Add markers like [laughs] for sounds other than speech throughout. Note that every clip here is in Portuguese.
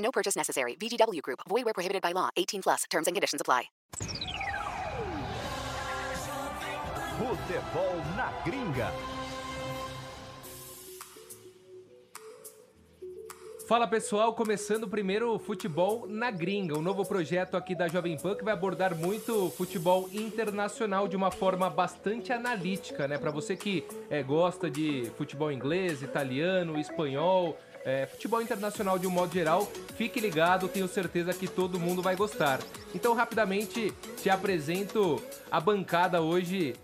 No purchase necessary. VGW Group. Void where prohibited by law. 18 plus. Terms and conditions apply. Futebol na gringa. Fala pessoal, começando o primeiro Futebol na Gringa, um novo projeto aqui da Jovem Pan que vai abordar muito futebol internacional de uma forma bastante analítica, né? Para você que é, gosta de futebol inglês, italiano, espanhol, é, futebol internacional de um modo geral, fique ligado, tenho certeza que todo mundo vai gostar. Então, rapidamente, te apresento a bancada hoje,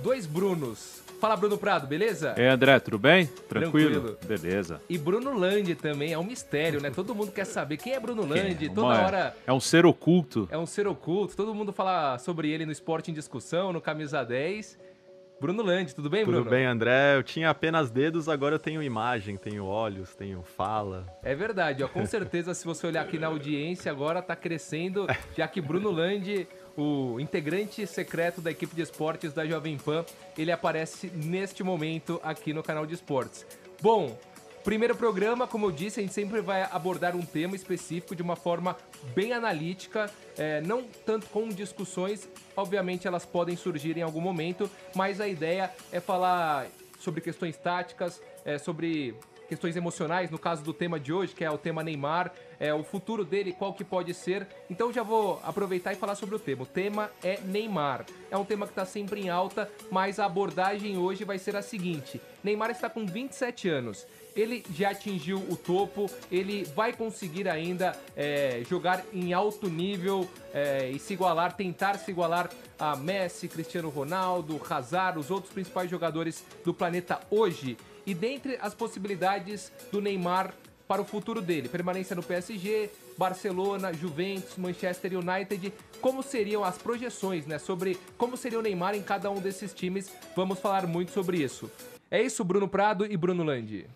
dois Brunos. Fala, Bruno Prado, beleza? Aí, André, tudo bem? Tranquilo. Beleza. E Bruno Landi também, é um mistério, né? Todo mundo quer saber quem é Bruno Landi, É, toda uma- hora É um ser oculto. é um ser oculto, todo mundo fala sobre ele no Esporte em Discussão, no Camisa 10. Bruno Landi, tudo bem, Tudo Bruno? bem, André? Eu tinha apenas dedos, agora eu tenho imagem, tenho olhos, tenho fala. É verdade, ó. Com certeza, se você olhar aqui na audiência, agora tá crescendo, já que Bruno Landi, o integrante secreto da equipe de esportes da Jovem Pan, ele aparece neste momento aqui no canal de esportes. Bom, primeiro programa, como eu disse, a gente sempre vai abordar um tema específico de uma forma bem analítica, é, não tanto com discussões, obviamente elas podem surgir em algum momento, mas a ideia é falar sobre questões táticas, é, sobre questões emocionais, no caso do tema de hoje, que é o tema Neymar, é o futuro dele, qual que pode ser. Então já vou aproveitar e falar sobre o tema. O tema é Neymar. É um tema que está sempre em alta, mas a abordagem hoje vai ser a seguinte: Neymar está com 27 anos. Ele já atingiu o topo, ele vai conseguir ainda é, jogar em alto nível é, e se igualar, tentar se igualar a Messi, Cristiano Ronaldo, Hazard, os outros principais jogadores do planeta hoje. E dentre as possibilidades do Neymar para o futuro dele, permanência no PSG, Barcelona, Juventus, Manchester United, como seriam as projeções, né, sobre como seria o Neymar em cada um desses times? Vamos falar muito sobre isso. É isso, Bruno Prado e Bruno Landi.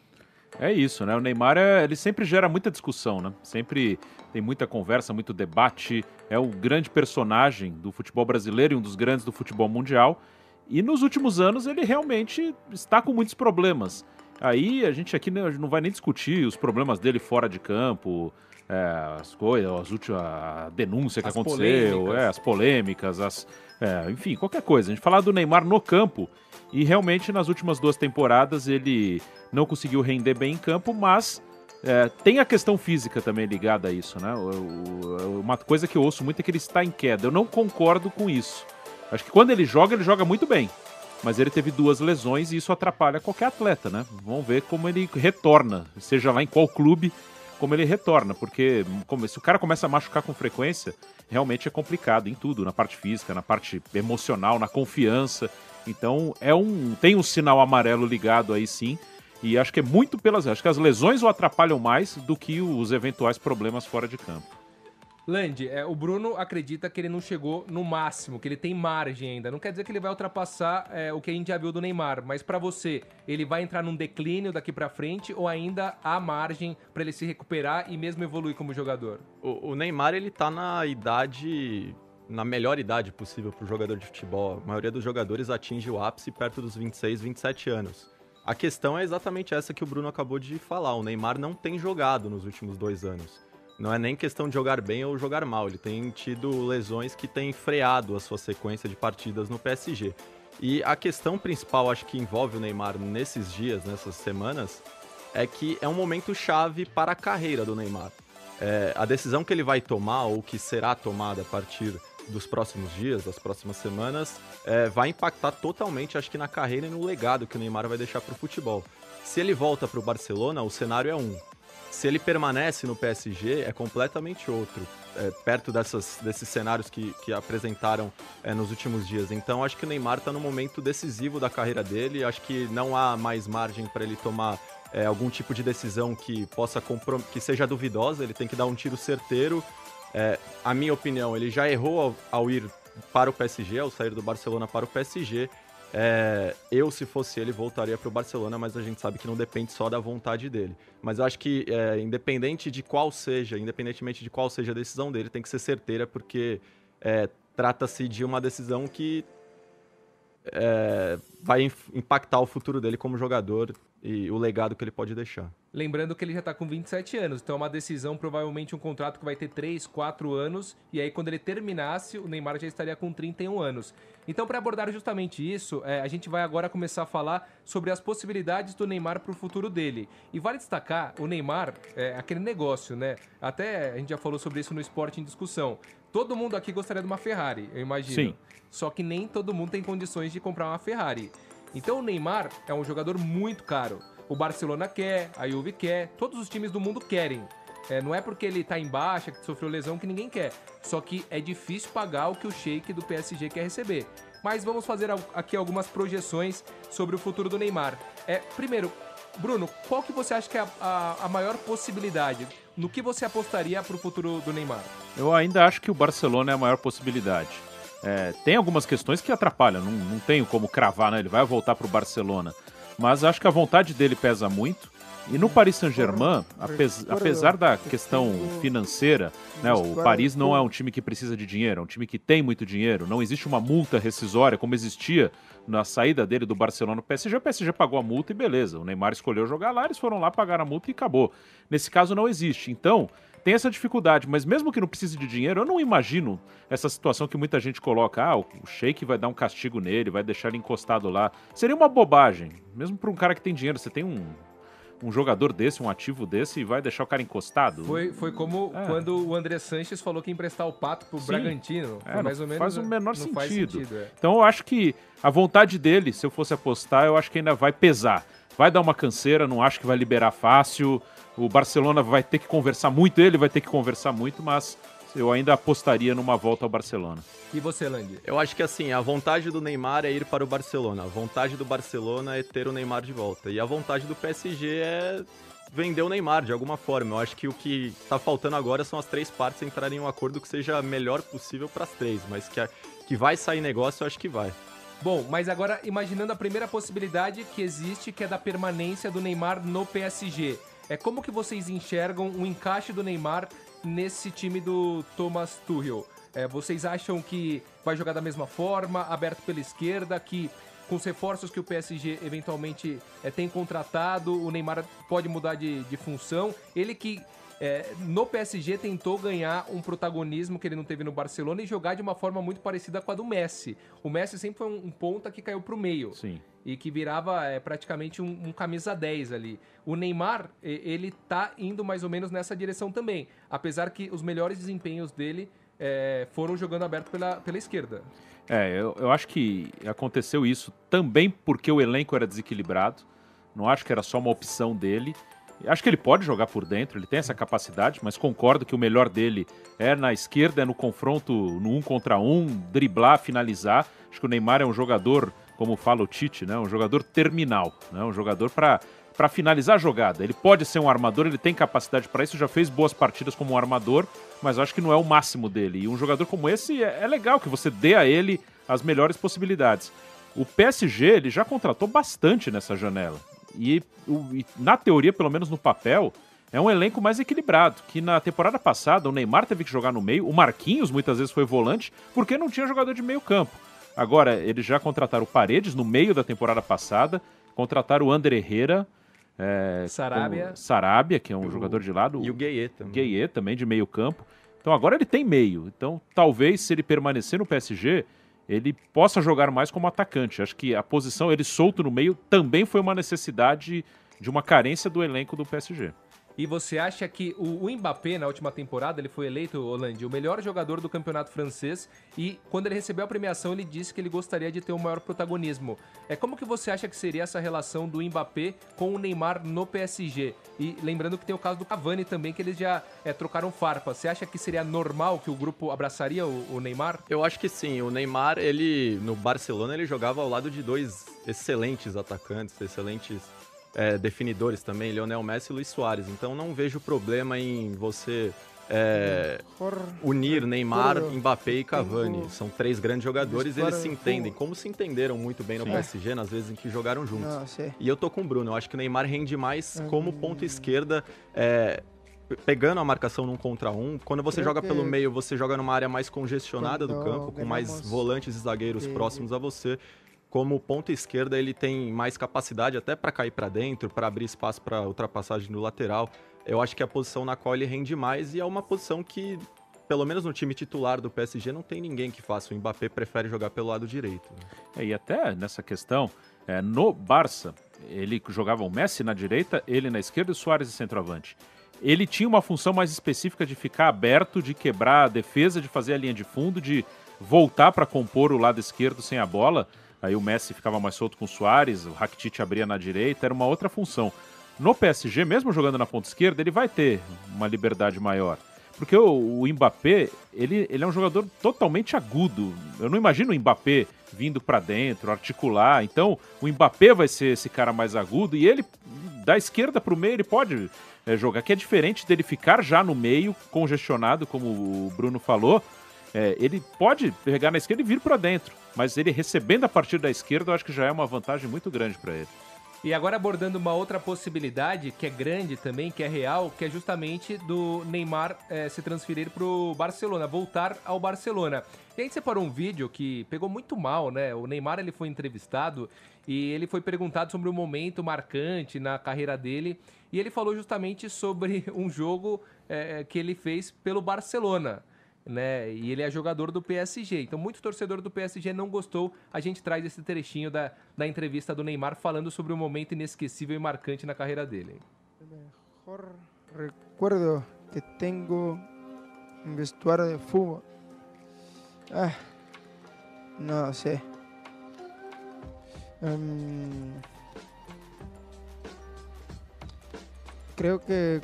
É isso, né? O Neymar, é- ele sempre gera muita discussão, né? Sempre tem muita conversa, muito debate. É o grande personagem do futebol brasileiro e um dos grandes do futebol mundial. E nos últimos anos ele realmente está com muitos problemas. Aí a gente aqui não vai nem discutir os problemas dele fora de campo, é, as coisas, as últimas, a denúncia que As aconteceu, polêmicas. é, as polêmicas, as, é, enfim, qualquer coisa. A gente falar do Neymar no campo e realmente nas últimas duas temporadas ele não conseguiu render bem em campo, mas é, tem a questão física também ligada a isso, né? O- o- uma coisa que eu ouço muito é que ele está em queda. Eu não concordo com isso. Acho que quando ele joga, ele joga muito bem. Mas ele teve duas lesões e isso atrapalha qualquer atleta, né? Vamos ver como ele retorna, seja lá em qual clube, como ele retorna, porque como- se o cara começa a machucar com frequência, realmente é complicado em tudo, na parte física, na parte emocional, na confiança. Então é um tem um sinal amarelo ligado aí sim. E acho que é muito pelas. Acho que as lesões o atrapalham mais do que os eventuais problemas fora de campo. Land, é, o Bruno acredita que ele não chegou no máximo, que ele tem margem ainda. Não quer dizer que ele vai ultrapassar é, o que a gente já viu do Neymar, mas pra você, ele vai entrar num declínio daqui pra frente ou ainda há margem pra ele se recuperar e mesmo evoluir como jogador? O, o Neymar, ele tá na idade, na melhor idade possível para jogador de futebol. A maioria dos jogadores atinge o ápice perto dos 26, 27 anos. A questão é exatamente essa que o Bruno acabou de falar. O Neymar não tem jogado nos últimos dois anos. Não é nem questão de jogar bem ou jogar mal. Ele tem tido lesões que têm freado a sua sequência de partidas no PSG. E a questão principal, acho que envolve o Neymar nesses dias, nessas semanas, é que é um momento chave para a carreira do Neymar. É, a decisão que ele vai tomar, ou que será tomada a partir dos próximos dias, das próximas semanas, é, vai impactar totalmente, acho que, na carreira e no legado que o Neymar vai deixar para o futebol. Se ele volta para o Barcelona, o cenário é um. Se ele permanece no PSG, é completamente outro, é, perto dessas, desses cenários que, que apresentaram é, nos últimos dias. Então, acho que o Neymar está no momento decisivo da carreira dele. Acho que não há mais margem para ele tomar é, algum tipo de decisão que possa que seja duvidosa, ele tem que dar um tiro certeiro. É, a minha opinião, ele já errou ao, ao ir para o PSG, ao sair do Barcelona para o PSG. É, eu, se fosse ele, voltaria para o Barcelona, mas a gente sabe que não depende só da vontade dele. Mas eu acho que, é, independente de qual seja, independentemente de qual seja a decisão dele, tem que ser certeira, porque é, trata-se de uma decisão que é, vai impactar o futuro dele como jogador e o legado que ele pode deixar. Lembrando que ele já tá com 27 anos, então é uma decisão, provavelmente um contrato que vai ter 3, 4 anos, e aí quando ele terminasse, o Neymar já estaria com 31 anos. Então, para abordar justamente isso, é, a gente vai agora começar a falar sobre as possibilidades do Neymar para o futuro dele. E vale destacar, o Neymar é aquele negócio, né? Até a gente já falou sobre isso no Esporte em Discussão. Todo mundo aqui gostaria de uma Ferrari, eu imagino. Sim. Só que nem todo mundo tem condições de comprar uma Ferrari. Então o Neymar é um jogador muito caro. O Barcelona quer, a Juve quer, todos os times do mundo querem. É, não é porque ele tá em baixa, que sofreu lesão, que ninguém quer. Só que é difícil pagar o que o Sheik do PSG quer receber. Mas vamos fazer aqui algumas projeções sobre o futuro do Neymar. É, primeiro, Bruno, qual que você acha que é a, a- a maior possibilidade? No que você apostaria pro futuro do Neymar? Eu ainda acho que o Barcelona é a maior possibilidade. É, tem algumas questões que atrapalham, não, não tenho como cravar, né? Ele vai voltar para o Barcelona. Mas acho que a vontade dele pesa muito. E no Paris Saint-Germain, apes- apesar da questão financeira, né, o Paris não é um time que precisa de dinheiro, é um time que tem muito dinheiro. Não existe uma multa rescisória como existia na saída dele do Barcelona no PSG. O PSG pagou a multa e beleza. O Neymar escolheu jogar lá, eles foram lá, pagaram a multa e acabou. Nesse caso não existe. Então, tem essa dificuldade, mas mesmo que não precise de dinheiro, eu não imagino essa situação que muita gente coloca. Ah, o Sheik vai dar um castigo nele, vai deixar ele encostado lá. Seria uma bobagem. Mesmo para um cara que tem dinheiro, você tem um, um jogador desse, um ativo desse, e vai deixar o cara encostado. Foi, foi como É. quando o André Sanches falou que ia emprestar o Pato pro Sim. Bragantino. É, Foi mais ou menos, faz o menor sentido. sentido é. Então eu acho que a vontade dele, se eu fosse apostar, eu acho que ainda vai pesar. Vai dar uma canseira, não acho que vai liberar fácil. O Barcelona vai ter que conversar muito, ele vai ter que conversar muito, mas eu ainda apostaria numa volta ao Barcelona. E você, Lang? Eu acho que assim, a vontade do Neymar é ir para o Barcelona. A vontade do Barcelona é ter o Neymar de volta. E a vontade do PSG é vender o Neymar de alguma forma. Eu acho que o que tá faltando agora são as três partes entrarem em um acordo que seja melhor possível para as três, mas que, a- que vai sair negócio, eu acho que vai. Bom, mas agora imaginando a primeira possibilidade que existe, que é da permanência do Neymar no PSG. É como que vocês enxergam o encaixe do Neymar nesse time do Thomas Tuchel? É, vocês acham que vai jogar da mesma forma, aberto pela esquerda, que com os reforços que o PSG eventualmente é, tem contratado, o Neymar pode mudar de, de função? Ele que é, no PSG tentou ganhar um protagonismo que ele não teve no Barcelona e jogar de uma forma muito parecida com a do Messi. O Messi sempre foi um, um ponta que caiu pro meio Sim. E que virava é, praticamente um, um camisa 10 ali. O Neymar, ele tá indo mais ou menos nessa direção também, apesar que os melhores desempenhos dele é, foram jogando aberto pela, pela esquerda. É, eu, eu acho que aconteceu isso também porque o elenco era desequilibrado. Não acho que era só uma opção dele. Acho que ele pode jogar por dentro, ele tem essa capacidade, mas concordo que o melhor dele é na esquerda, é no confronto no um contra um, driblar, finalizar. Acho que o Neymar é um jogador, como fala o Tite, né, um jogador terminal, né, um jogador para para finalizar a jogada. Ele pode ser um armador, ele tem capacidade para isso, já fez boas partidas como um armador, mas acho que não é o máximo dele. E um jogador como esse é, é legal que você dê a ele as melhores possibilidades. O PSG ele já contratou bastante nessa janela. E, e na teoria, pelo menos no papel, é um elenco mais equilibrado. Que na temporada passada o Neymar teve que jogar no meio, o Marquinhos muitas vezes foi volante, porque não tinha jogador de meio campo. Agora, eles já contrataram o Paredes no meio da temporada passada, contrataram o Ander Herrera, é, Sarabia. Sarabia, que é um jogador de lado. E o Gueye também. Gueye também de meio campo. Então agora ele tem meio. Então talvez se ele permanecer no PSG, ele possa jogar mais como atacante. Acho que a posição ele solto no meio também foi uma necessidade de uma carência do elenco do PSG. E você acha que o, Mbappé, na última temporada, ele foi eleito, Hollande, o melhor jogador do campeonato francês e quando ele recebeu a premiação, ele disse que ele gostaria de ter um maior protagonismo. É Como que você acha que seria essa relação do Mbappé com o Neymar no PSG? E lembrando que tem o caso do Cavani também, que eles já é, trocaram farpa. Você acha que seria normal que o grupo abraçaria o, o Neymar? Eu acho que sim. O Neymar, ele no Barcelona, ele jogava ao lado de dois excelentes atacantes, excelentes é, definidores também, Lionel Messi e Luiz Soares. Então não vejo problema em você é, unir Neymar, Mbappé e Cavani. São três grandes jogadores e eles se entendem, como se entenderam muito bem no. PSG nas vezes em que jogaram juntos. Não, e eu tô com o Bruno, eu acho que o Neymar rende mais como ponto esquerda. É, pegando a marcação num contra um, quando você joga pelo meio, você joga numa área mais congestionada do campo, com mais volantes e zagueiros próximos a você. Como ponta esquerda, ele tem mais capacidade até para cair para dentro, para abrir espaço para ultrapassagem no lateral. Eu acho que é a posição na qual ele rende mais e é uma posição que, pelo menos no time titular do PSG, não tem ninguém que faça. O Mbappé prefere jogar pelo lado direito. É, e até nessa questão, é, no Barça, ele jogava o Messi na direita, ele na esquerda e o Soares de centroavante. Ele tinha uma função mais específica de ficar aberto, de quebrar a defesa, de fazer a linha de fundo, de voltar para compor o lado esquerdo sem a bola. Aí o Messi ficava mais solto com o Soares, o Rakitic abria na direita, era uma outra função. No PSG, mesmo jogando na ponta esquerda, ele vai ter uma liberdade maior. Porque o, o Mbappé, ele, ele é um jogador totalmente agudo. Eu não imagino o Mbappé vindo para dentro, articular. Então, o Mbappé vai ser esse cara mais agudo e ele, da esquerda para o meio, ele pode é, jogar, que é diferente dele ficar já no meio, congestionado, como o Bruno falou. É, ele pode pegar na esquerda e vir para dentro, mas ele recebendo a partir da esquerda, eu acho que já é uma vantagem muito grande para ele. E agora abordando uma outra possibilidade, que é grande também, que é real, que é justamente do Neymar é, se transferir para o Barcelona, voltar ao Barcelona. E a gente separou um vídeo que pegou muito mal, né? O Neymar ele foi entrevistado e ele foi perguntado sobre um momento marcante na carreira dele e ele falou justamente sobre [laughs] um jogo é, que ele fez pelo Barcelona né? E ele é jogador do PSG. Então, muito torcedor do PSG não gostou. A gente traz esse trechinho da, da entrevista do Neymar falando sobre um momento inesquecível e marcante na carreira dele. O melhor recuerdo que tenho em vestuário de futebol. Ah, não sei. Um, creo que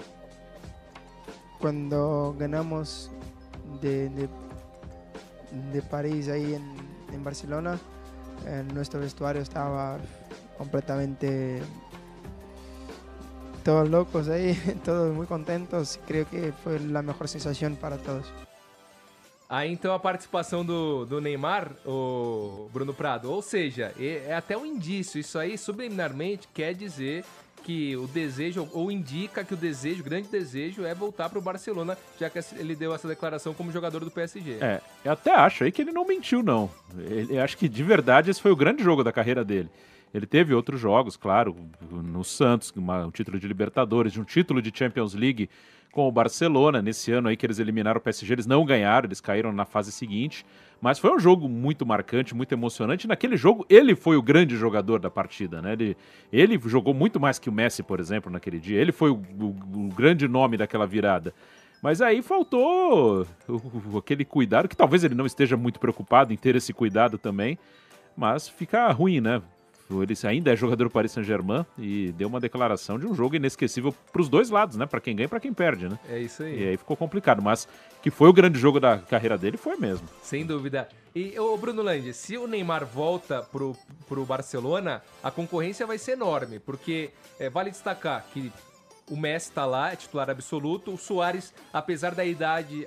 cuando ganamos de, de, de París ahí en, en Barcelona, eh, nuestro vestuario estaba completamente todos locos aí, [laughs] todos muito contentos. Creio que foi a melhor sensação para todos. Aí então a participação do, do Neymar, o Bruno Prado, ou seja, é, é até um indício, isso aí subliminarmente quer dizer que o desejo, ou indica que o desejo, o grande desejo, é voltar para o Barcelona, já que ele deu essa declaração como jogador do PSG. É, eu até acho aí que ele não mentiu, não. Eu acho que de verdade esse foi o grande jogo da carreira dele. Ele teve outros jogos, claro, no Santos, uma, um título de Libertadores, um título de Champions League com o Barcelona. Nesse ano aí que eles eliminaram o PSG, eles não ganharam, eles caíram na fase seguinte. Mas foi um jogo muito marcante, muito emocionante. Naquele jogo, ele foi o grande jogador da partida, né? Ele, ele jogou muito mais que o Messi, por exemplo, naquele dia. Ele foi o, o, o grande nome daquela virada. Mas aí faltou aquele cuidado, que talvez ele não esteja muito preocupado em ter esse cuidado também. Mas fica ruim, né? Ele ainda é jogador do Paris Saint-Germain e deu uma declaração de um jogo inesquecível para os dois lados, né? Para quem ganha e para quem perde, né? É isso aí. E aí ficou complicado, mas que foi o grande jogo da carreira dele, foi mesmo. Sem dúvida. E o Bruno Lange, se o Neymar volta pro, pro Barcelona, a concorrência vai ser enorme, porque é, vale destacar que o Messi está lá, é titular absoluto. O Soares, apesar da idade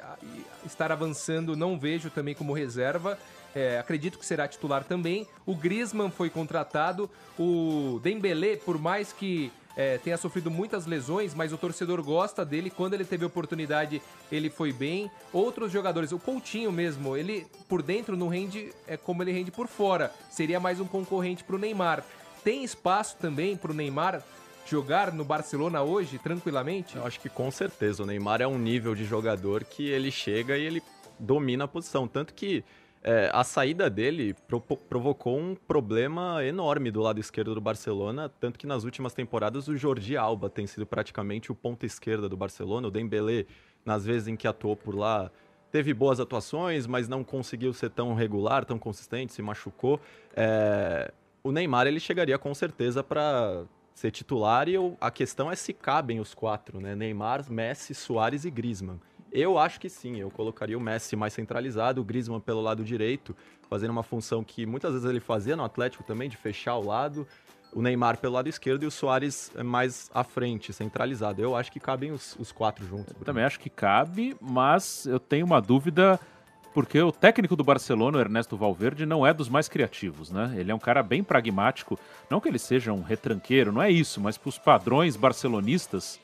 estar avançando, não vejo também como reserva. É, acredito que será titular também. O Griezmann foi contratado. O Dembélé, por mais que é, tenha sofrido muitas lesões, mas o torcedor gosta dele. Quando ele teve oportunidade, ele foi bem. Outros jogadores, o Coutinho mesmo, ele por dentro não rende é como ele rende por fora. Seria mais um concorrente para o Neymar. Tem espaço também para o Neymar jogar no Barcelona hoje, tranquilamente? Eu acho que com certeza. O Neymar é um nível de jogador que ele chega e ele domina a posição. Tanto que é, a saída dele pro provocou um problema enorme do lado esquerdo do Barcelona, tanto que nas últimas temporadas o Jordi Alba tem sido praticamente o ponto esquerda do Barcelona, o Dembélé, nas vezes em que atuou por lá, teve boas atuações, mas não conseguiu ser tão regular, tão consistente, se machucou. É, o Neymar ele chegaria com certeza para ser titular e eu, a questão é se cabem os quatro, né? Neymar, Messi, Soares e Griezmann. Eu acho que sim, eu colocaria o Messi mais centralizado, o Griezmann pelo lado direito, fazendo uma função que muitas vezes ele fazia no Atlético também, de fechar o lado. o Neymar pelo lado esquerdo e o Soares mais à frente, centralizado. Eu acho que cabem os, os quatro juntos. Eu também acho que cabe, mas eu tenho uma dúvida porque o técnico do Barcelona, o Ernesto Valverde, não é dos mais criativos, né? Ele é um cara bem pragmático, não que ele seja um retranqueiro, não é isso, mas para os padrões barcelonistas,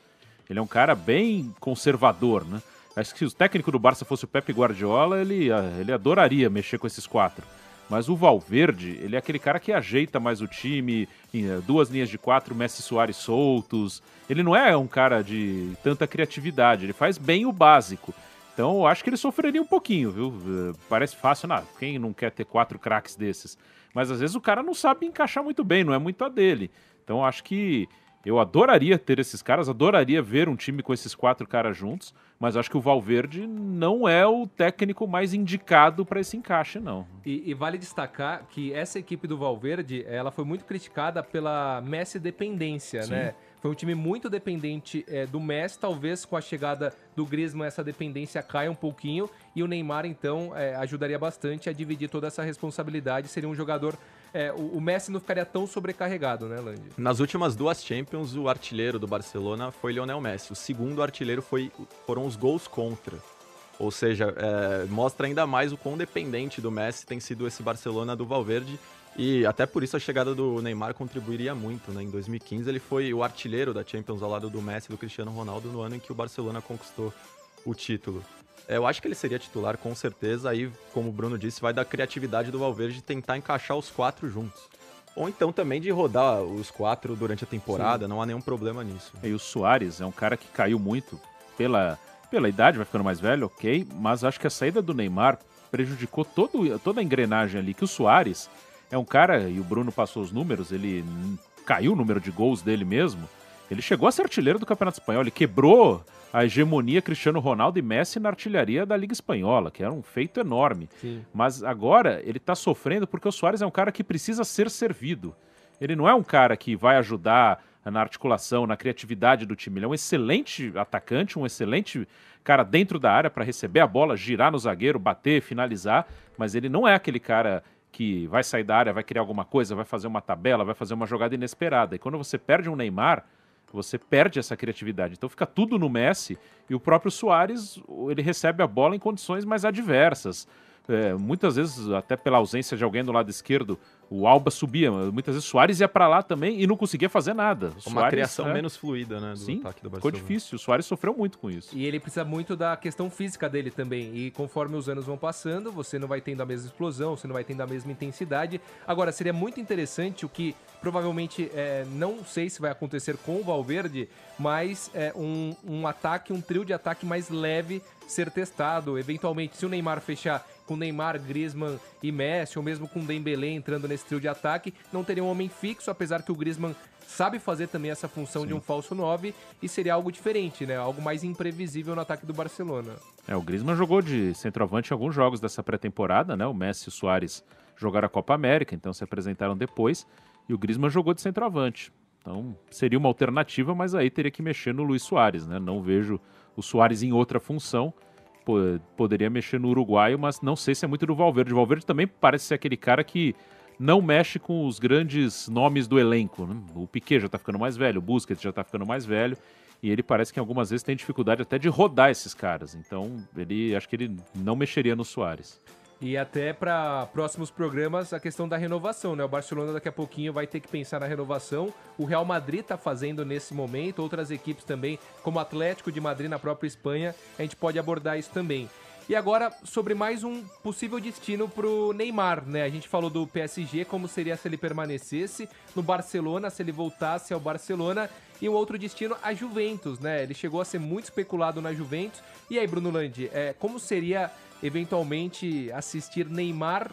ele é um cara bem conservador, né? Acho que se o técnico do Barça fosse o Pepe Guardiola, ele, ele adoraria mexer com esses quatro. Mas o Valverde, ele é aquele cara que ajeita mais o time, eh, duas linhas de quatro, Messi Soares soltos. Ele não é um cara de tanta criatividade, ele faz bem o básico. Então eu acho que ele sofreria um pouquinho, viu? Eh, parece fácil, não, quem não quer ter quatro craques desses? Mas às vezes o cara não sabe encaixar muito bem, não é muito a dele. Então eu acho que eu adoraria ter esses caras, adoraria ver um time com esses quatro caras juntos, mas acho que o Valverde não é o técnico mais indicado para esse encaixe, não. E, e, vale destacar que essa equipe do Valverde, ela foi muito criticada pela Messi dependência, Sim. né? Foi um time muito dependente é, do Messi, talvez com a chegada do Griezmann essa dependência caia um pouquinho e o Neymar então é, ajudaria bastante a dividir toda essa responsabilidade, seria um jogador é, o, Messi não ficaria tão sobrecarregado, né, Lange? Nas últimas duas Champions, o artilheiro do Barcelona foi Lionel Messi. O segundo artilheiro foi, foram os gols contra. Ou seja, é, mostra ainda mais o quão dependente do Messi tem sido esse Barcelona do Valverde. E até por isso a chegada do Neymar contribuiria muito. Né? Em 2015 ele foi o artilheiro da Champions ao lado do Messi e do Cristiano Ronaldo no ano em que o Barcelona conquistou o título. É, eu acho que ele seria titular com certeza. Aí, como o Bruno disse, vai da criatividade do Valverde tentar encaixar os quatro juntos. Ou então também de rodar os quatro durante a temporada, Sim. não há nenhum problema nisso. E o Soares é um cara que caiu muito pela, pela idade, vai ficando mais velho, ok, mas acho que a saída do Neymar prejudicou todo, toda a engrenagem ali, que o Soares é um cara, e o Bruno passou os números, ele caiu o número de gols dele mesmo, ele chegou a ser artilheiro do Campeonato Espanhol, ele quebrou a hegemonia Cristiano Ronaldo e Messi na artilharia da Liga Espanhola, que era um feito enorme. Sim. Mas agora ele está sofrendo porque o Soares é um cara que precisa ser servido. Ele não é um cara que vai ajudar na articulação, na criatividade do time. Ele é um excelente atacante, um excelente cara dentro da área para receber a bola, girar no zagueiro, bater, finalizar, mas ele não é aquele cara que vai sair da área, vai criar alguma coisa, vai fazer uma tabela, vai fazer uma jogada inesperada. E quando você perde um Neymar, você perde essa criatividade. Então fica tudo no Messi e o próprio Soares ele recebe a bola em condições mais adversas. É, muitas vezes, até pela ausência de alguém do lado esquerdo, o Alba subia, muitas vezes o Soares ia para lá também e não conseguia fazer nada. Uma Soares, criação é... menos fluida, né, do Sim, ataque do Barcelona. Ficou difícil, o Soares sofreu muito com isso. E ele precisa muito da questão física dele também. E conforme os anos vão passando, você não vai tendo a mesma explosão, você não vai tendo a mesma intensidade. Agora, seria muito interessante o que provavelmente é, não sei se vai acontecer com o Valverde, mas é, um, um ataque, um trio de ataque mais leve ser testado. Eventualmente, se o Neymar fechar com Neymar, Griezmann e Messi, ou mesmo com Dembélé entrando nesse trio de ataque, não teria um homem fixo, apesar que o Griezmann sabe fazer também essa função Sim. de um falso 9 e seria algo diferente, né? Algo mais imprevisível no ataque do Barcelona. É, o Griezmann jogou de centroavante em alguns jogos dessa pré-temporada, né? O Messi e o Soares jogaram a Copa América, então se apresentaram depois, e o Griezmann jogou de centroavante. Então seria uma alternativa, mas aí teria que mexer no Luiz Soares, né? Não vejo o Soares em outra função poderia mexer no uruguaio, mas não sei se é muito do Valverde. O Valverde também parece ser aquele cara que não mexe com os grandes nomes do elenco. Né? O Piquet já está ficando mais velho, o Busquets já está ficando mais velho, e ele parece que algumas vezes tem dificuldade até de rodar esses caras. Então, ele acho que ele não mexeria no Soares. E até para próximos programas a questão da renovação, né? O Barcelona daqui a pouquinho vai ter que pensar na renovação. O Real Madrid está fazendo nesse momento, outras equipes também, como o Atlético de Madrid na própria Espanha, a gente pode abordar isso também. E agora sobre mais um possível destino para o Neymar, né? A gente falou do PSG, como seria se ele permanecesse no Barcelona, se ele voltasse ao Barcelona, e um outro destino a Juventus, né? Ele chegou a ser muito especulado na Juventus. E aí, Bruno Landi, é, como seria eventualmente assistir Neymar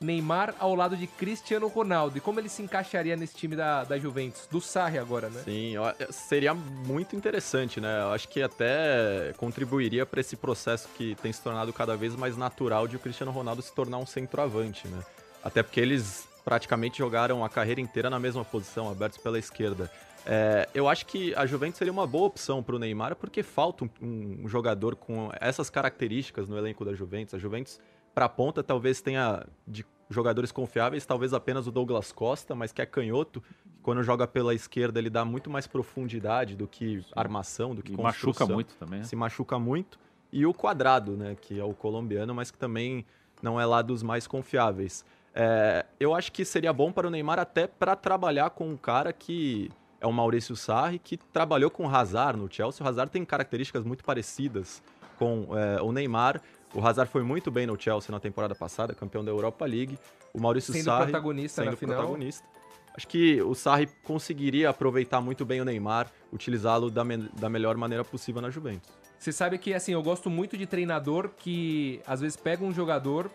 Neymar ao lado de Cristiano Ronaldo. E como ele se encaixaria nesse time da, da Juventus? Do Sarri agora, né? Sim, seria muito interessante, né? Eu acho que até contribuiria para esse processo que tem se tornado cada vez mais natural de o Cristiano Ronaldo se tornar um centroavante, né? Até porque eles praticamente jogaram a carreira inteira na mesma posição, abertos pela esquerda. É, eu acho que a Juventus seria uma boa opção para o Neymar, porque falta um, um, jogador com essas características no elenco da Juventus. A Juventus, para a ponta, talvez tenha de jogadores confiáveis, talvez apenas o Douglas Costa, mas que é canhoto, Quando joga pela esquerda, ele dá muito mais profundidade do que armação, do que E construção. machuca muito também. né? Se machuca muito. E o Quadrado, né? Que é o colombiano, mas que também não é lá dos mais confiáveis. É, eu acho que seria bom para o Neymar até para trabalhar com um cara que é o Maurício Sarri, que trabalhou com o Hazard no Chelsea. O Hazard tem características muito parecidas com é, o Neymar. O Hazard foi muito bem no Chelsea na temporada passada, campeão da Europa League. O Maurício Sendo Sarri protagonista na sendo final. protagonista. Acho que o Sarri conseguiria aproveitar muito bem o Neymar, utilizá-lo da, me- da melhor maneira possível na Juventus. Você sabe que, assim, eu gosto muito de treinador que às vezes pega um jogador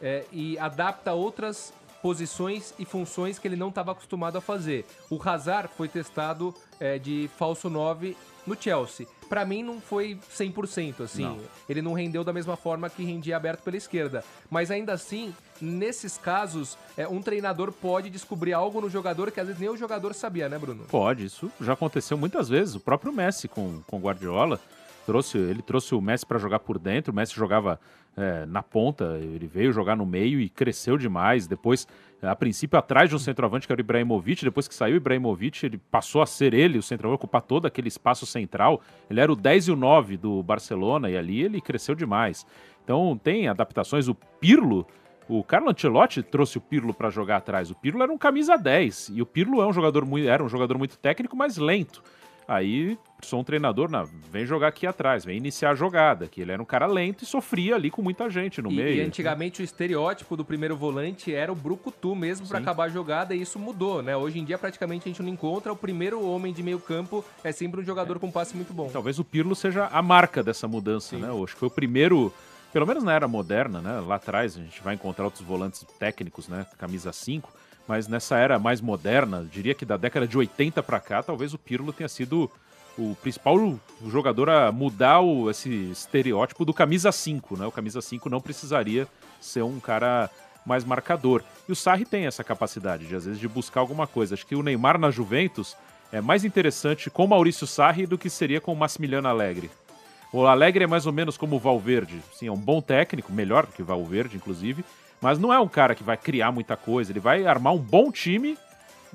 é, e adapta outras posições e funções que ele não estava acostumado a fazer. O Hazard foi testado é, de falso 9 no Chelsea. Pra mim não foi 100%, assim. Não. Ele não rendeu da mesma forma que rendia aberto pela esquerda. Mas ainda assim, nesses casos, é, um treinador pode descobrir algo no jogador que às vezes nem o jogador sabia, né, Bruno? Pode, isso já aconteceu muitas vezes. O próprio Messi com com o Guardiola trouxe, ele trouxe o Messi para jogar por dentro. O Messi jogava é, na ponta, ele veio jogar no meio e cresceu demais. Depois, a princípio, atrás de um centroavante que era o Ibrahimovic. Depois que saiu o Ibrahimovic, ele passou a ser ele, o centroavante, ocupar todo aquele espaço central. Ele era o 10 e o 9 do Barcelona e ali ele cresceu demais. Então tem adaptações. O Pirlo. O Carlo Ancelotti trouxe o Pirlo para jogar atrás. O Pirlo era um camisa 10 e o Pirlo é um jogador muito, era um jogador muito técnico, mas lento. Aí sou um treinador, não, vem jogar aqui atrás, vem iniciar a jogada, que ele era um cara lento e sofria ali com muita gente no E, meio. e antigamente o estereótipo do primeiro volante era o brucutu mesmo Sim. acabar a jogada e isso mudou, né? Hoje em dia praticamente a gente não encontra. O primeiro homem de meio campo é sempre um jogador com passe muito bom. Talvez o Pirlo seja a marca dessa mudança, né? Eu acho que foi o primeiro, pelo menos na era moderna, né? Lá atrás a gente vai encontrar outros volantes técnicos, né? Camisa 5, mas nessa era mais moderna, diria que da década de 80 para cá, talvez o Pirlo tenha sido o principal jogador a mudar o, esse estereótipo do camisa 5, né? O camisa 5 não precisaria ser um cara mais marcador. E o Sarri tem essa capacidade de às vezes de buscar alguma coisa. Acho que o Neymar na Juventus é mais interessante com Maurício Sarri do que seria com o Massimiliano Alegre. O Alegre é mais ou menos como o Valverde. Sim, é um bom técnico, melhor que o Valverde, inclusive, mas não é um cara que vai criar muita coisa. Ele vai armar um bom time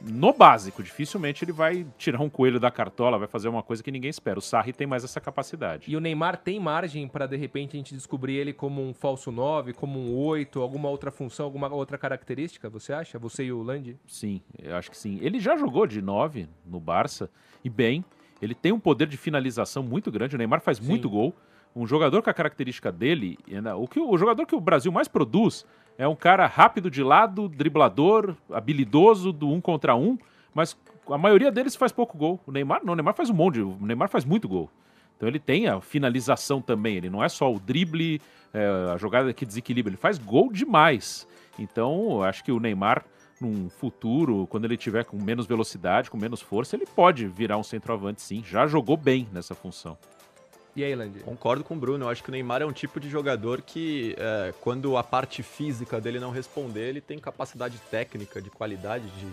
no básico. Dificilmente ele vai tirar um coelho da cartola, vai fazer uma coisa que ninguém espera. O Sarri tem mais essa capacidade. E o Neymar tem margem pra de repente a gente descobrir ele como um falso 9, como um 8, alguma outra função, alguma outra característica, você acha? Você e o Landy? Sim, eu acho que sim. Ele já jogou de 9 no Barça e bem. Ele tem um poder de finalização muito grande. O Neymar faz muito gol. Um jogador com a característica dele, o, que, o jogador que o Brasil mais produz é um cara rápido de lado, driblador, habilidoso do um contra um, mas a maioria deles faz pouco gol. O Neymar não, o Neymar faz um monte, o Neymar faz muito gol. Então ele tem a finalização também, ele não é só o drible, é, a jogada que desequilibra, ele faz gol demais. Então acho que o Neymar, num futuro, quando ele tiver com menos velocidade, com menos força, ele pode virar um centroavante sim. Já jogou bem nessa função. E aí? Concordo com o Bruno. Eu acho que o Neymar é um tipo de jogador que, é, quando a parte física dele não responder, ele tem capacidade técnica, de qualidade, de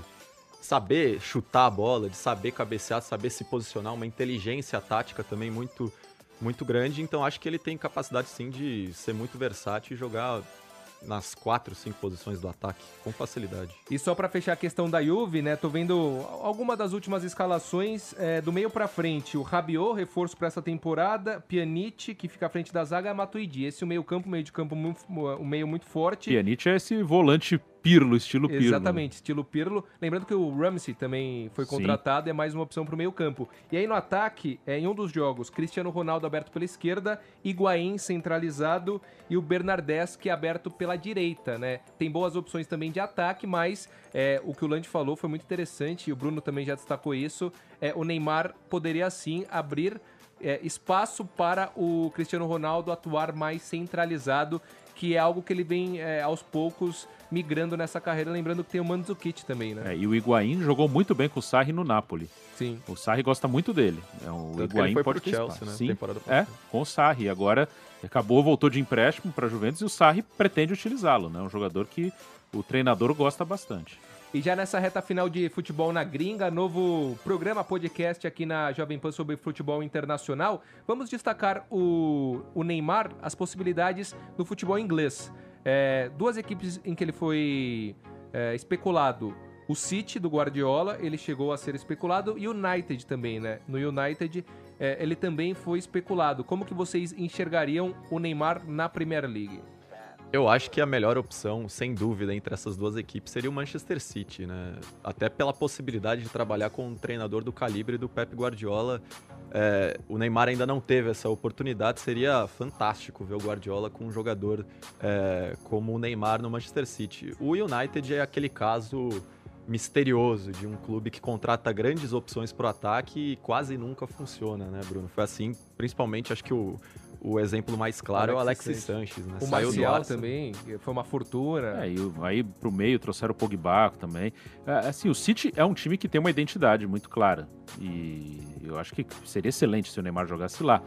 saber chutar a bola, de saber cabecear, saber se posicionar, uma inteligência tática também muito, muito grande. Então acho que ele tem capacidade sim de ser muito versátil e jogar nas quatro, cinco posições do ataque com facilidade. E só pra fechar a questão da Juve, né? Tô vendo alguma das últimas escalações é, do meio pra frente. O Rabiot, reforço pra essa temporada. Pjanic, que fica à frente da zaga. Matuidi. Esse é o meio campo, meio de campo, muito, um meio muito forte. Pjanic é esse volante Pirlo, estilo Pirlo. Exatamente, estilo Pirlo. Lembrando que o Ramsey também foi Sim. contratado, é mais uma opção pro meio campo. E aí no ataque, é, em um dos jogos, Cristiano Ronaldo aberto pela esquerda, Higuaín centralizado e o Bernardeschi aberto pela direita, né? Tem boas opções também de ataque, mas é, o que o Lande falou foi muito interessante e o Bruno também já destacou isso. É, o Neymar poderia sim abrir é, espaço para o Cristiano Ronaldo atuar mais centralizado, que é algo que ele vem é, aos poucos migrando nessa carreira. Lembrando que tem o Mandzukic também, né? É, e o Higuaín jogou muito bem com o Sarri no Napoli. Sim. O Sarri gosta muito dele. É, o Tanto que Higuaín ele foi pode pro ter Chelsea, né, Sim, temporada é, com o Sarri. Agora acabou, voltou de empréstimo para a Juventus e o Sarri pretende utilizá-lo. né? Um jogador que o treinador gosta bastante. E já nessa reta final de futebol na gringa, novo programa podcast aqui na Jovem Pan sobre futebol internacional, vamos destacar o, o Neymar, as possibilidades no futebol inglês. É, duas equipes em que ele foi é, especulado, O City do Guardiola, ele chegou a ser especulado e o United também, né? No United, é, ele também foi especulado. Como que vocês enxergariam o Neymar na Premier League? Eu acho que a melhor opção, sem dúvida, entre essas duas equipes seria o Manchester City, né? Até pela possibilidade de trabalhar com um treinador do calibre do Pep Guardiola. É, o Neymar ainda não teve essa oportunidade, seria fantástico ver o Guardiola com um jogador é, como o Neymar no Manchester City. O United é aquele caso misterioso de um clube que contrata grandes opções para o ataque e quase nunca funciona, né, Bruno? Foi assim, principalmente, acho que o, o exemplo mais claro é o Alexis Sanches, né? O Saiu do Marcial Arsenal. também, foi uma fortuna. É, e o- aí pro meio trouxeram o Pogba também. É, assim, o City é um time que tem uma identidade muito clara. E eu acho que seria excelente se o Neymar jogasse lá.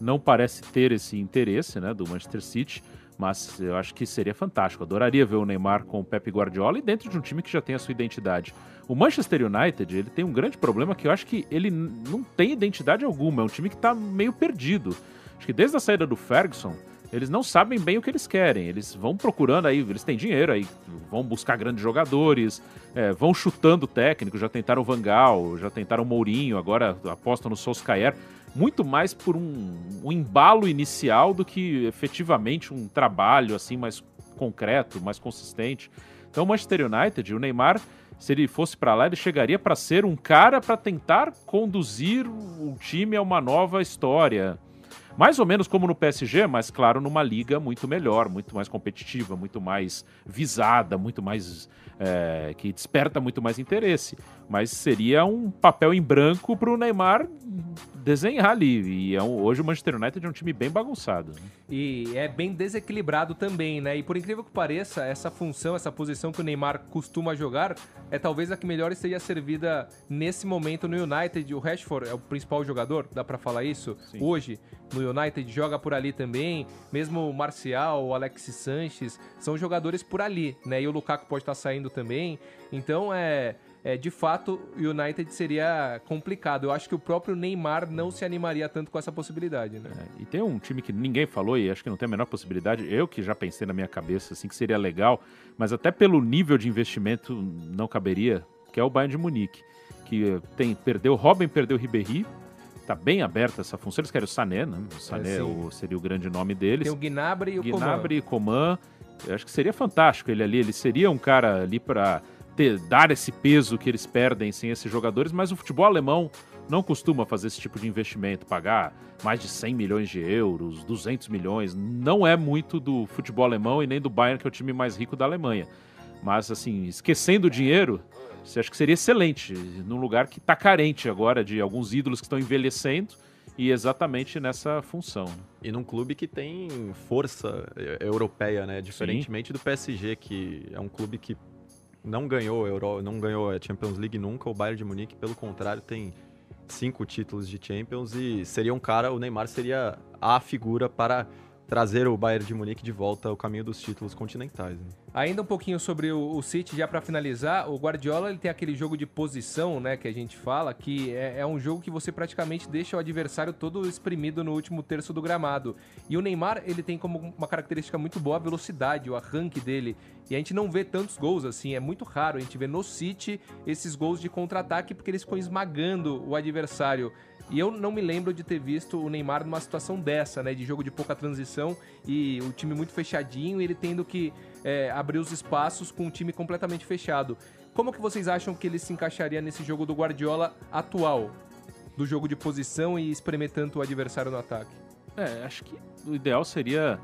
Não parece ter esse interesse, né, do Manchester City, mas eu acho que seria fantástico. Adoraria ver o Neymar com o Pep Guardiola e dentro de um time que já tem a sua identidade. O Manchester United, ele tem um grande problema que eu acho que ele não tem identidade alguma. É um time que tá meio perdido. Acho que desde a saída do Ferguson, eles não sabem bem o que eles querem. Eles vão procurando aí, eles têm dinheiro aí, vão buscar grandes jogadores, é, vão chutando técnico, já tentaram o Vangal, já tentaram o Mourinho, agora apostam no Solskjaer. Muito mais por um, um embalo inicial do que efetivamente um trabalho assim mais concreto, mais consistente. Então o Manchester United, o Neymar, se ele fosse para lá, ele chegaria para ser um cara para tentar conduzir o time a uma nova história. Mais ou menos como no PSG, mas claro, numa liga muito melhor, muito mais competitiva, muito mais visada, muito mais. é, que desperta muito mais interesse. Mas seria um papel em branco para o Neymar desenhar ali. E é um- hoje o Manchester United é um time bem bagunçado. né? E é bem desequilibrado também, né? E por incrível que pareça, essa função, essa posição que o Neymar costuma jogar é talvez a que melhor esteja servida nesse momento no United. O Rashford é o principal jogador, dá pra falar isso? Hoje, no United, joga por ali também. Mesmo o Marcial, o Alexis Sanches, são jogadores por ali, né? E o Lukaku pode estar saindo também. Então, é... É, de fato, o United seria complicado. Eu acho que o próprio Neymar não se animaria tanto com essa possibilidade, né? É, E tem um time que ninguém falou e acho que não tem a menor possibilidade. Eu que já pensei na minha cabeça assim que seria legal, mas até pelo nível de investimento não caberia, que é o Bayern de Munique, que eh, tem perdeu Robin, perdeu Ribéry. Tá bem aberta essa função. Eles querem o Sané, né? O Sané É, o- seria o grande nome deles. Tem o Gnabry e o Coman. Gnabry e Coman. Eu acho que seria fantástico ele ali. Ele seria um cara ali para dar esse peso que eles perdem sem esses jogadores, mas o futebol alemão não costuma fazer esse tipo de investimento, pagar mais de 100 milhões de euros, 200 milhões. Não é muito do futebol alemão e nem do Bayern, que é o time mais rico da Alemanha. Mas, assim, esquecendo o dinheiro, você acha que seria excelente, num lugar que está carente agora de alguns ídolos que estão envelhecendo e exatamente nessa função. né? E num clube que tem força eh, europeia, né? Diferentemente do PSG, que é um clube que não ganhou Euro, não ganhou a Champions League nunca. O Bayern de Munique, pelo contrário, tem cinco títulos de Champions e seria um cara, o Neymar seria a figura para trazer o Bayern de Munique de volta ao caminho dos títulos continentais. né? Ainda um pouquinho sobre o, o City, já pra finalizar, o Guardiola ele tem aquele jogo de posição, né, que a gente fala, que é, é um jogo que você praticamente deixa o adversário todo espremido no último terço do gramado. E o Neymar, ele tem como uma característica muito boa a velocidade, o arranque dele. E a gente não vê tantos gols assim, é muito raro a gente vê no City esses gols de contra-ataque porque eles ficam esmagando o adversário. E eu não me lembro de ter visto o Neymar numa situação dessa, né? De jogo de pouca transição e o time muito fechadinho e ele tendo que é, abrir os espaços com um time completamente fechado. Como que vocês acham que ele se encaixaria nesse jogo do Guardiola atual? Do jogo de posição e espremer tanto o adversário no ataque? É, acho que o ideal seria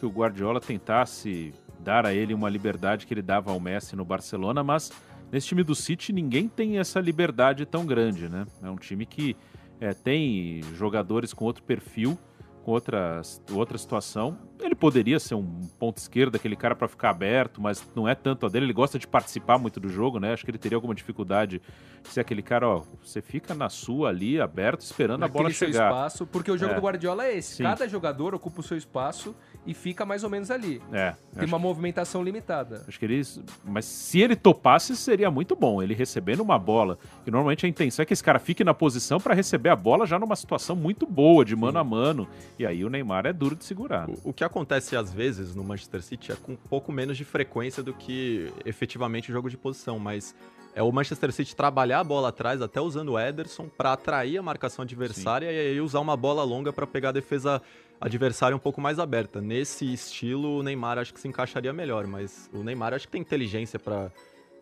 que o Guardiola tentasse dar a ele uma liberdade que ele dava ao Messi no Barcelona, mas nesse time do City ninguém tem essa liberdade tão grande, né? É um time que é, tem jogadores com outro perfil, com outra, outra situação. Ele poderia ser um ponto esquerdo, aquele cara para ficar aberto, mas não é tanto a dele. Ele gosta de participar muito do jogo, né? Acho que ele teria alguma dificuldade de ser aquele cara, ó, você fica na sua ali, aberto, esperando a bola Naquele seu chegar. espaço, porque o jogo É. do Guardiola é esse. Sim. Cada jogador ocupa o seu espaço e fica mais ou menos ali. É, Tem uma movimentação limitada. Acho que ele. Mas se ele topasse, seria muito bom. Ele recebendo uma bola. E normalmente a intenção é que esse cara fique na posição para receber a bola já numa situação muito boa, de mano a mano. E aí o Neymar é duro de segurar. né? O, o que acontece acontece às vezes no Manchester City é com um pouco menos de frequência do que efetivamente o jogo de posição, mas é o Manchester City trabalhar a bola atrás, até usando o Ederson, para atrair a marcação adversária Sim. e aí usar uma bola longa para pegar a defesa adversária um pouco mais aberta. Nesse estilo, o Neymar acho que se encaixaria melhor, mas o Neymar acho que tem inteligência para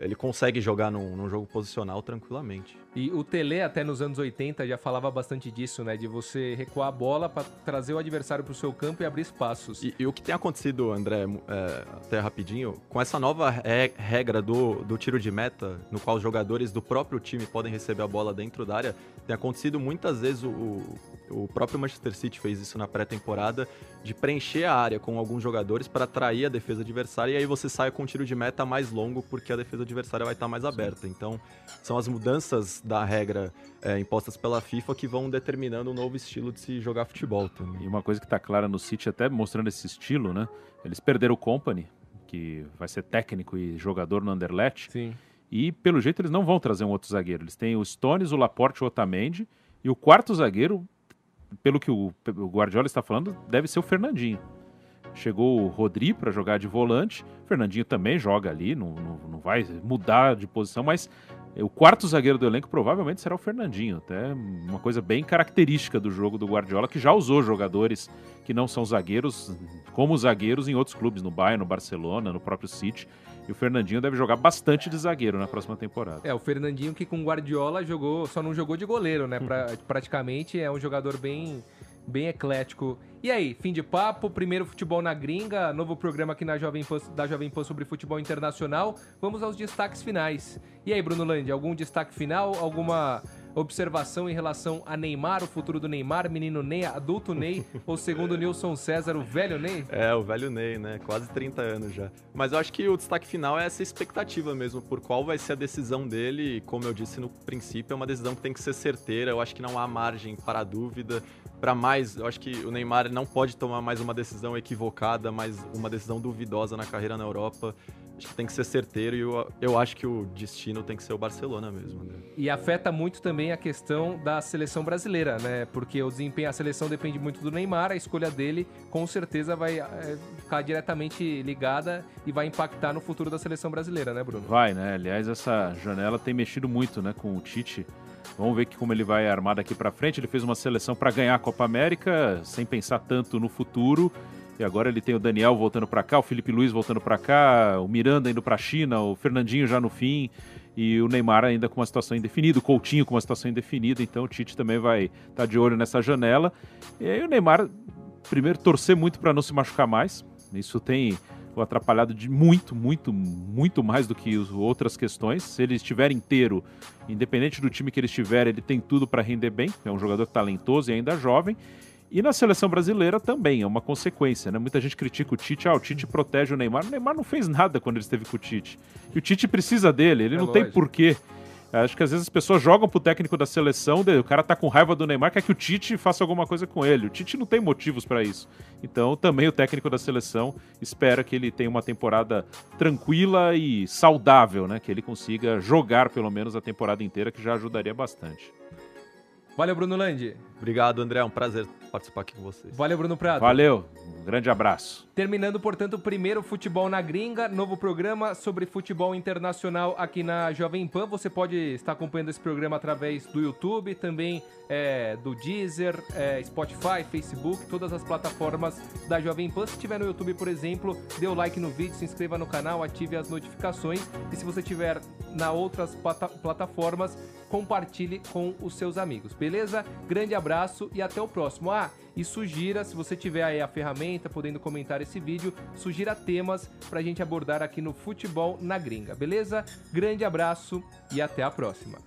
ele consegue jogar num, num, jogo posicional tranquilamente. E o Tele, até nos anos 80, já falava bastante disso, né? De você recuar a bola para trazer o adversário para o seu campo e abrir espaços. E, e, o que tem acontecido, André, é, até rapidinho, com essa nova regra do, do tiro de meta, no qual os jogadores do próprio time podem receber a bola dentro da área, tem acontecido muitas vezes o, o próprio Manchester City fez isso na pré-temporada, de preencher a área com alguns jogadores para atrair a defesa adversária e aí você sai com um tiro de meta mais longo porque a defesa adversária vai estar mais aberta. Então, são as mudanças da regra é, impostas pela FIFA que vão determinando um novo estilo de se jogar futebol também. E uma coisa que está clara no City, até mostrando esse estilo, né? Eles perderam o Company, que vai ser técnico e jogador no Anderlecht. Sim. E, pelo jeito, eles não vão trazer um outro zagueiro. Eles têm o Stones, o Laporte, o Otamendi. E o quarto zagueiro, pelo que o, o Guardiola está falando, deve ser o Fernandinho. Chegou o Rodri para jogar de volante. O Fernandinho também joga ali, não, não, não vai mudar de posição, mas o quarto zagueiro do elenco provavelmente será o Fernandinho. Até uma coisa bem característica do jogo do Guardiola, que já usou jogadores que não são zagueiros como zagueiros em outros clubes, no Bayern, no Barcelona, no próprio City. E o Fernandinho deve jogar bastante de zagueiro na próxima temporada. É, o Fernandinho que com Guardiola jogou, só não jogou de goleiro, né? Pra, praticamente é um jogador bem, bem eclético. E aí, fim de papo, primeiro futebol na gringa, novo programa aqui na Jovem Pan, da Jovem Pan sobre futebol internacional. Vamos aos destaques finais. E aí, Bruno Landi, algum destaque final? Alguma observação em relação a Neymar, o futuro do Neymar, menino Ney, adulto Ney, ou segundo Nilson César, o velho Ney? É, o velho Ney, né? Quase 30 anos já. Mas eu acho que o destaque final é essa expectativa mesmo, por qual vai ser a decisão dele. E como eu disse no princípio, é uma decisão que tem que ser certeira. Eu acho que não há margem para dúvida. Para mais, eu acho que o Neymar não pode tomar mais uma decisão equivocada, mais uma decisão duvidosa na carreira na Europa. Acho que tem que ser certeiro e eu, eu acho que o destino tem que ser o Barcelona mesmo. Né? E afeta muito também a questão da seleção brasileira, né? Porque o desempenho, a seleção depende muito do Neymar, a escolha dele com certeza vai é, ficar diretamente ligada e vai impactar no futuro da seleção brasileira, né, Bruno? Vai, né? Aliás, essa janela tem mexido muito, né, com o Tite. Vamos ver que como ele vai armar daqui para frente. Ele fez uma seleção para ganhar a Copa América, sem pensar tanto no futuro. E agora ele tem o Daniel voltando para cá, o Felipe Luiz voltando para cá, o Miranda indo para a China, o Fernandinho já no fim e o Neymar ainda com uma situação indefinida, o Coutinho com uma situação indefinida, então o Tite também vai estar tá de olho nessa janela. E aí o Neymar, primeiro, torcer muito para não se machucar mais. Isso tem o atrapalhado de muito, muito, muito mais do que outras questões. Se ele estiver inteiro, independente do time que ele estiver, ele tem tudo para render bem. É um jogador talentoso e ainda jovem. E na seleção brasileira também, é uma consequência, né? Muita gente critica o Tite, ah, o Tite protege o Neymar. O Neymar não fez nada quando ele esteve com o Tite. E o Tite precisa dele, ele é não lógico. tem porquê. Acho que às vezes as pessoas jogam pro técnico da seleção, o cara tá com raiva do Neymar, quer que o Tite faça alguma coisa com ele. O Tite não tem motivos para isso. Então, também o técnico da seleção espera que ele tenha uma temporada tranquila e saudável, né? Que ele consiga jogar pelo menos a temporada inteira, que já ajudaria bastante. Valeu, Bruno Landi. Obrigado, André. É um prazer participar aqui com vocês. Valeu, Bruno Prado. Valeu. Um grande abraço. Terminando, portanto, o primeiro Futebol na Gringa, novo programa sobre futebol internacional aqui na Jovem Pan. Você pode estar acompanhando esse programa através do YouTube, também é, do Deezer, é, Spotify, Facebook, todas as plataformas da Jovem Pan. Se estiver no YouTube, por exemplo, dê o like no vídeo, se inscreva no canal, ative as notificações. E se você estiver na outras plata plataformas, compartilhe com os seus amigos, beleza? Grande abraço e até o próximo. Ah, e sugira, se você tiver aí a ferramenta, podendo comentar esse vídeo, sugira temas pra gente abordar aqui no Futebol na Gringa, beleza? Grande abraço e até a próxima.